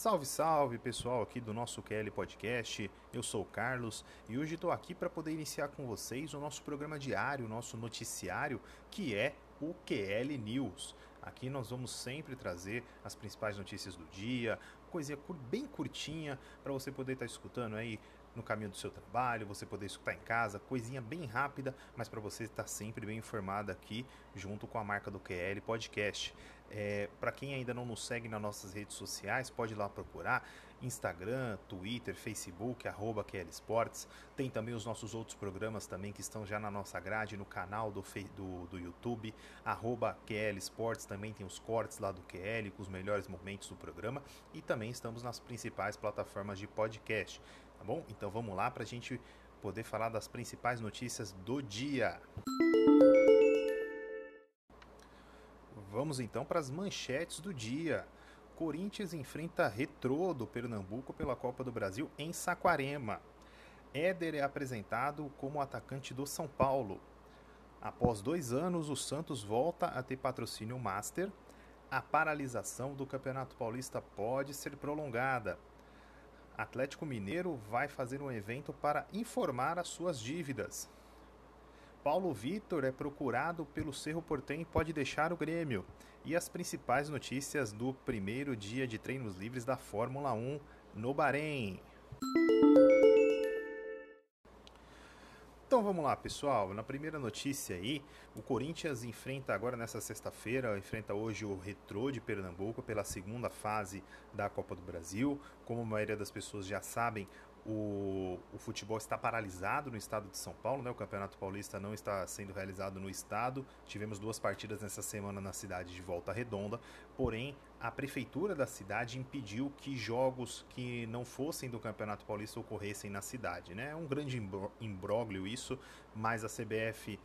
Salve, salve pessoal aqui do nosso QL Podcast. Eu sou o Carlos e hoje estou aqui para poder iniciar com vocês o nosso programa diário, o nosso noticiário, que é o QL News. Aqui nós vamos sempre trazer as principais notícias do dia, coisinha bem curtinha para você poder estar tá escutando aí no caminho do seu trabalho, você poder escutar em casa, coisinha bem rápida, mas para você estar sempre bem informado aqui junto com a marca do QL Podcast. É, para quem ainda não nos segue nas nossas redes sociais, pode ir lá procurar Instagram, Twitter, Facebook, arroba QL Sports. Tem também os nossos outros programas também que estão já na nossa grade, no canal do, do, do YouTube, arroba QL Sports. Também tem os cortes lá do QL com os melhores momentos do programa. E também estamos nas principais plataformas de podcast. Tá bom? Então vamos lá para a gente poder falar das principais notícias do dia. Vamos então para as manchetes do dia. Corinthians enfrenta Retrô do Pernambuco pela Copa do Brasil em Saquarema. Éder é apresentado como atacante do São Paulo. Após dois anos, o Santos volta a ter patrocínio Master. A paralisação do Campeonato Paulista pode ser prolongada. Atlético Mineiro vai fazer um evento para informar as suas dívidas. Paulo Vitor é procurado pelo Cerro Portem e pode deixar o Grêmio. E as principais notícias do primeiro dia de treinos livres da Fórmula 1 no Bahrein. Então vamos lá, pessoal. Na primeira notícia aí, o Corinthians enfrenta agora nessa sexta-feira, enfrenta hoje o Retrô de Pernambuco pela segunda fase da Copa do Brasil. Como a maioria das pessoas já sabem, o, o, futebol está paralisado no estado de São Paulo, né? o Campeonato Paulista não está sendo realizado no estado. Tivemos duas partidas nessa semana na cidade de Volta Redonda, porém a prefeitura da cidade impediu que jogos que não fossem do Campeonato Paulista ocorressem na cidade. Né? É um grande imbróglio isso, mas a CBF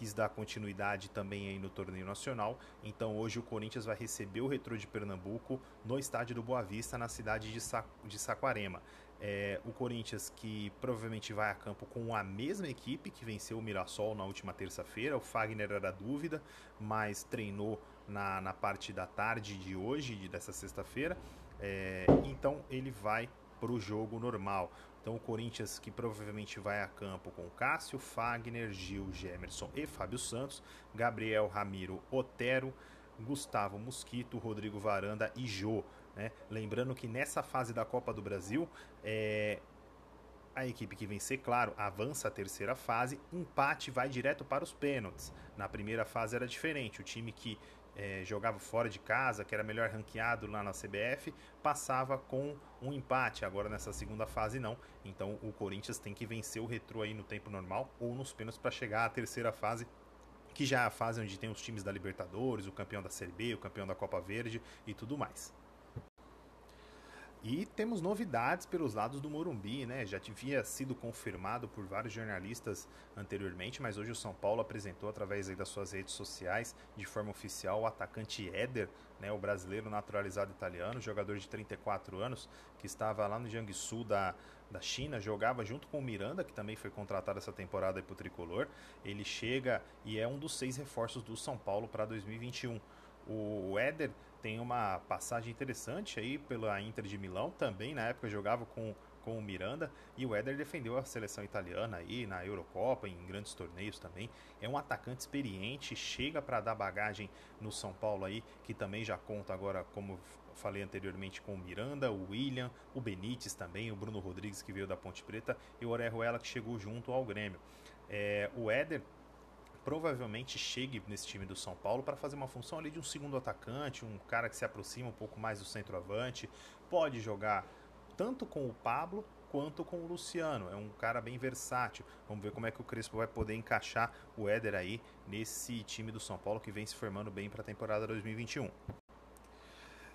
quis dar continuidade também aí no torneio nacional. Então hoje o Corinthians vai receber o Retro de Pernambuco no estádio do Boa Vista, na cidade de, Sa de Saquarema. É, o Corinthians que provavelmente vai a campo com a mesma equipe que venceu o Mirassol na última terça-feira. O Fagner era dúvida, mas treinou na, na parte da tarde de hoje, dessa sexta-feira. É, então ele vai para o jogo normal. Então o Corinthians que provavelmente vai a campo com Cássio, Fagner, Gil, Gemerson e Fábio Santos, Gabriel, Ramiro, Otero, Gustavo Mosquito, Rodrigo Varanda e Jô. Né? Lembrando que nessa fase da Copa do Brasil, é, a equipe que vencer, claro, avança a terceira fase, empate vai direto para os pênaltis. Na primeira fase era diferente, o time que é, jogava fora de casa, que era melhor ranqueado lá na CBF, passava com um empate. Agora nessa segunda fase não. Então o Corinthians tem que vencer o Retrô aí no tempo normal ou nos pênaltis para chegar à terceira fase que já é a fase onde tem os times da Libertadores, o campeão da Série B, o campeão da Copa Verde e tudo mais. E temos novidades pelos lados do Morumbi, né? Já tinha sido confirmado por vários jornalistas anteriormente, mas hoje o São Paulo apresentou através das suas redes sociais, de forma oficial, o atacante Éder, né? O brasileiro naturalizado italiano, jogador de 34 anos, que estava lá no Jiangsu da, da China, jogava junto com o Miranda, que também foi contratado essa temporada para o Tricolor. Ele chega e é um dos seis reforços do São Paulo para 2021. O Éder tem uma passagem interessante aí pela Inter de Milão, também na época jogava com, com o Miranda, e o Éder defendeu a seleção italiana aí na Eurocopa, em grandes torneios também. É um atacante experiente, chega para dar bagagem no São Paulo aí, que também já conta agora, como falei anteriormente, com o Miranda, o William, o Benítez também, o Bruno Rodrigues que veio da Ponte Preta e o Orejuela que chegou junto ao Grêmio. É, o Éder provavelmente chegue nesse time do São Paulo para fazer uma função ali de um segundo atacante, um cara que se aproxima um pouco mais do centroavante, pode jogar tanto com o Pablo quanto com o Luciano. É um cara bem versátil. Vamos ver como é que o Crespo vai poder encaixar o Éder aí nesse time do São Paulo que vem se formando bem para a temporada 2021.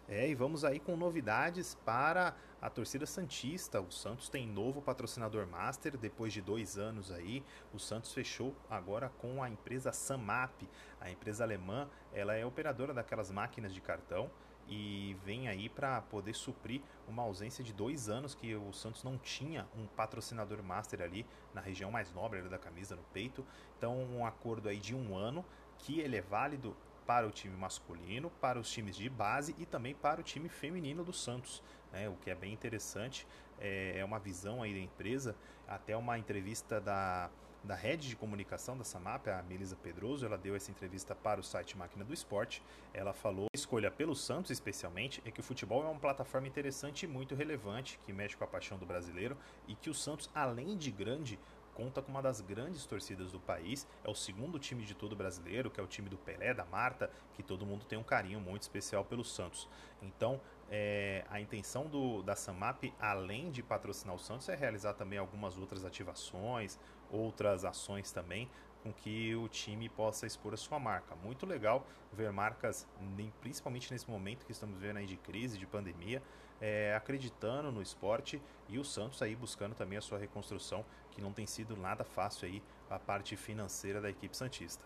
É, e vamos aí com novidades para a torcida Santista. O Santos tem novo patrocinador master depois de dois anos aí. O Santos fechou agora com a empresa Samap. A empresa alemã ela é operadora daquelas máquinas de cartão e vem aí para poder suprir uma ausência de dois anos que o Santos não tinha um patrocinador master ali na região mais nobre da camisa, no peito. Então, um acordo aí de um ano que ele é válido para o time masculino, para os times de base e também para o time feminino do Santos, né? o que é bem interessante. É, é uma visão aí da empresa, até uma entrevista da da rede de comunicação da Samap, a Melisa Pedroso, ela deu essa entrevista para o site Máquina do Esporte. Ela falou: a escolha pelo Santos, especialmente, é que o futebol é uma plataforma interessante e muito relevante, que mexe com a paixão do brasileiro, e que o Santos, além de grande, conta com uma das grandes torcidas do país, é o segundo time de todo brasileiro, que é o time do Pelé, da Marta, que todo mundo tem um carinho muito especial pelo Santos. Então, é, a intenção do, da Samap, além de patrocinar o Santos, é realizar também algumas outras ativações, outras ações também, com que o time possa expor a sua marca. Muito legal ver marcas, principalmente nesse momento que estamos vendo aí de crise, de pandemia, é, acreditando no esporte e o Santos aí buscando também a sua reconstrução, que não tem sido nada fácil aí a parte financeira da equipe santista.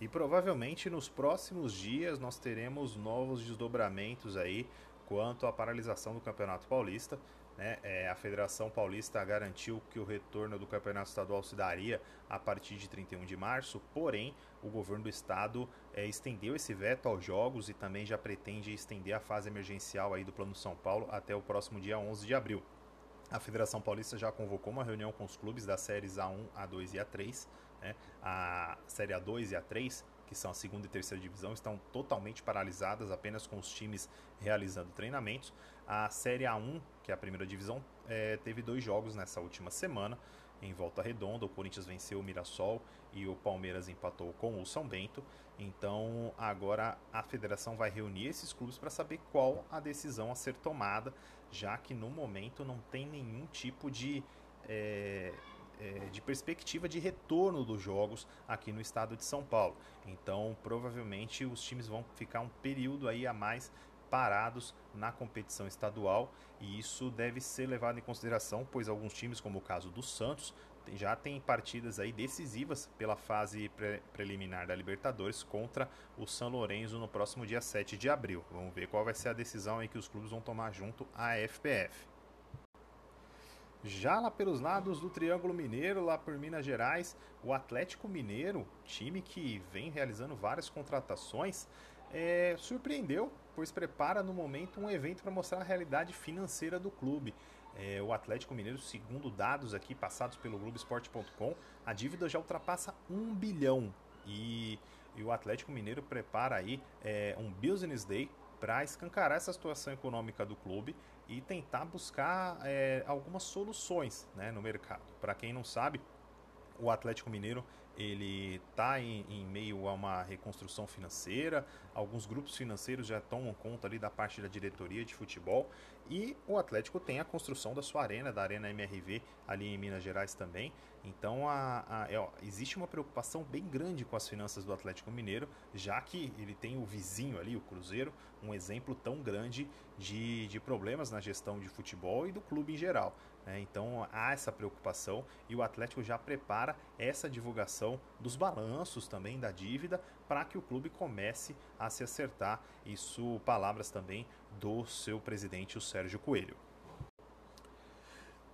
E provavelmente nos próximos dias nós teremos novos desdobramentos aí quanto à paralisação do Campeonato Paulista. Né? É, a Federação Paulista garantiu que o retorno do Campeonato Estadual se daria a partir de 31 de março, porém o governo do estado é, estendeu esse veto aos jogos e também já pretende estender a fase emergencial aí do Plano São Paulo até o próximo dia 11 de abril. A Federação Paulista já convocou uma reunião com os clubes das séries A1, A2 e A3. Né? A série A2 e A3 que são a segunda e terceira divisão, estão totalmente paralisadas, apenas com os times realizando treinamentos. A Série A1, que é a primeira divisão, é, teve dois jogos nessa última semana. Em volta redonda, o Corinthians venceu o Mirassol e o Palmeiras empatou com o São Bento. Então, agora a federação vai reunir esses clubes para saber qual a decisão a ser tomada, já que no momento não tem nenhum tipo de. É, é, de perspectiva de retorno dos jogos aqui no estado de São Paulo. Então, provavelmente os times vão ficar um período aí a mais parados na competição estadual e isso deve ser levado em consideração, pois alguns times, como o caso do Santos, já tem partidas aí decisivas pela fase pre preliminar da Libertadores contra o São Lourenço no próximo dia 7 de abril. Vamos ver qual vai ser a decisão aí que os clubes vão tomar junto à FPF. Já lá pelos lados do Triângulo Mineiro, lá por Minas Gerais, o Atlético Mineiro, time que vem realizando várias contratações, é, surpreendeu, pois prepara no momento um evento para mostrar a realidade financeira do clube. É, o Atlético Mineiro, segundo dados aqui passados pelo Globoesporte.com, a dívida já ultrapassa um bilhão. E, e o Atlético Mineiro prepara aí é, um Business Day para escancarar essa situação econômica do clube e tentar buscar é, algumas soluções né, no mercado. Para quem não sabe, o Atlético Mineiro ele está em, em, meio a uma reconstrução financeira, alguns grupos financeiros já tomam conta ali da parte da diretoria de futebol e o Atlético tem a construção da sua arena, da Arena MRV ali em Minas Gerais também. Então a, a, é, ó, existe uma preocupação bem grande com as finanças do Atlético Mineiro, já que ele tem o vizinho ali, o Cruzeiro, um exemplo tão grande de, de problemas na gestão de futebol e do clube em geral. Né? Então há essa preocupação e o Atlético já prepara essa divulgação dos balanços também da dívida para que o clube comece a se acertar. Isso, palavras também do seu presidente, o Sérgio Coelho.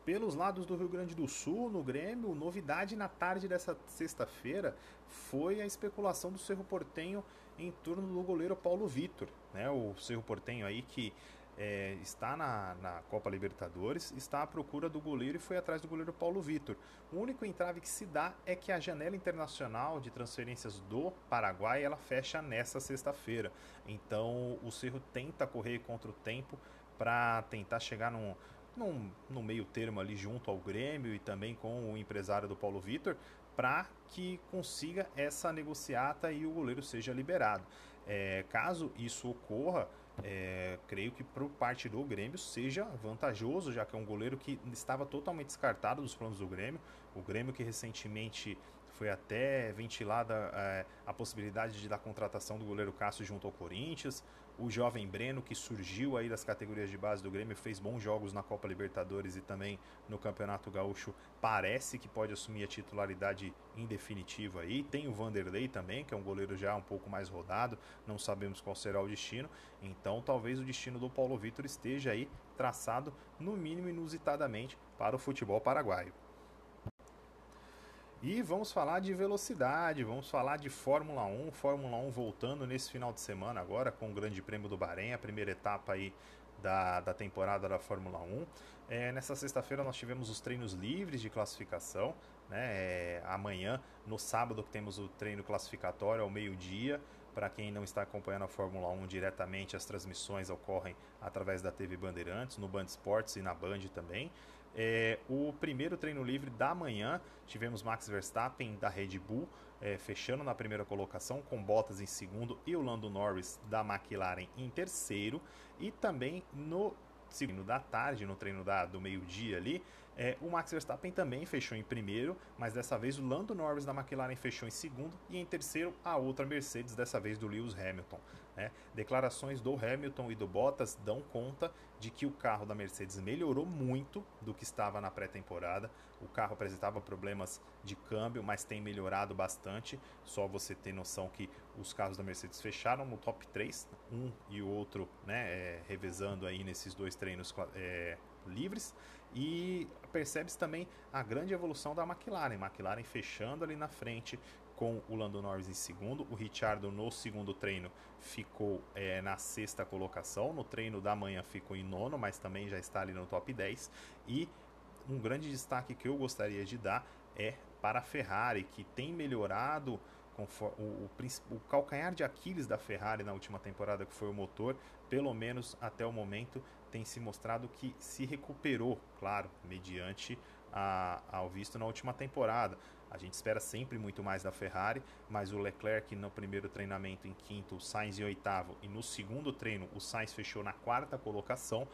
Pelos lados do Rio Grande do Sul, no Grêmio, novidade na tarde dessa sexta-feira foi a especulação do Cerro Portenho em torno do goleiro Paulo Vitor. Né? O Cerro Portenho aí que é, está na, na, Copa Libertadores, está à procura do goleiro e foi atrás do goleiro Paulo Vitor. O único entrave que se dá é que a janela internacional de transferências do Paraguai ela fecha nesta sexta-feira. Então o Cerro tenta correr contra o tempo para tentar chegar num, num, num meio termo ali junto ao Grêmio e também com o empresário do Paulo Vitor para que consiga essa negociata e o goleiro seja liberado. É, caso isso ocorra, é, creio que por parte do Grêmio seja vantajoso, já que é um goleiro que estava totalmente descartado dos planos do Grêmio. O Grêmio que recentemente foi até ventilada é, a possibilidade de da contratação do goleiro Cássio junto ao Corinthians. O jovem Breno, que surgiu aí das categorias de base do Grêmio, fez bons jogos na Copa Libertadores e também no Campeonato Gaúcho. Parece que pode assumir a titularidade em definitivo aí. Tem o Vanderlei também, que é um goleiro já um pouco mais rodado. Não sabemos qual será o destino. Então, talvez o destino do Paulo Vitor esteja aí traçado, no mínimo inusitadamente, para o futebol paraguaio. E vamos falar de velocidade, vamos falar de Fórmula 1, Fórmula 1 voltando nesse final de semana agora com o Grande Prêmio do Bahrein, a primeira etapa aí da, da temporada da Fórmula 1. É, nessa sexta-feira nós tivemos os treinos livres de classificação, né? É, amanhã, no sábado, temos o treino classificatório ao meio-dia. Para quem não está acompanhando a Fórmula 1 diretamente, as transmissões ocorrem através da TV Bandeirantes, no Band Esportes e na Band também. É, o primeiro treino livre da manhã, tivemos Max Verstappen da Red Bull é, fechando na primeira colocação, com Bottas em segundo e o Lando Norris da McLaren em terceiro. E também no segundo da tarde, no treino da, do meio-dia ali, é, o Max Verstappen também fechou em primeiro, mas dessa vez o Lando Norris da McLaren fechou em segundo e em terceiro a outra Mercedes, dessa vez do Lewis Hamilton. Né? Declarações do Hamilton e do Bottas dão conta de que o carro da Mercedes melhorou muito do que estava na pré-temporada. O carro apresentava problemas de câmbio, mas tem melhorado bastante. Só você ter noção que os carros da Mercedes fecharam no top 3, um e o outro né, é, revezando aí nesses dois treinos é, livres. E percebe-se também a grande evolução da McLaren. McLaren fechando ali na frente, com o Lando Norris em segundo. O Ricciardo no segundo treino ficou é, na sexta colocação. No treino da manhã ficou em nono, mas também já está ali no top 10. E um grande destaque que eu gostaria de dar é para a Ferrari, que tem melhorado o, o, o, calcanhar de Aquiles da Ferrari na última temporada, que foi o motor, pelo menos até o momento, tem se mostrado que se recuperou, claro, mediante a, ao visto na última temporada. A gente espera sempre muito mais da Ferrari, mas o Leclerc no primeiro treinamento em quinto, o Sainz em oitavo e no segundo treino o Sainz fechou na quarta colocação,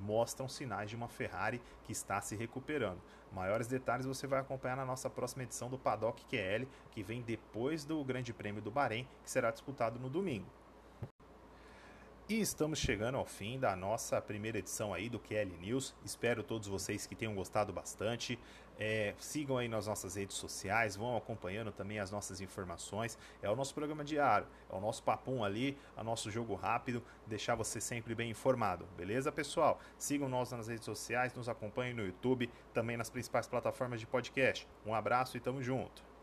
mostram sinais de uma Ferrari que está se recuperando. Maiores detalhes você vai acompanhar na nossa próxima edição do Paddock QL, que vem depois do Grande Prêmio do Bahrein, que será disputado no domingo. E estamos chegando ao fim da nossa primeira edição aí do QL News. Espero todos vocês que tenham gostado bastante. É, sigam aí nas nossas redes sociais, vão acompanhando também as nossas informações. É o nosso programa diário, é o nosso papum ali, é o nosso jogo rápido, deixar você sempre bem informado, beleza, pessoal? Sigam nós nas redes sociais, nos acompanhem no YouTube, também nas principais plataformas de podcast. Um abraço e tamo junto.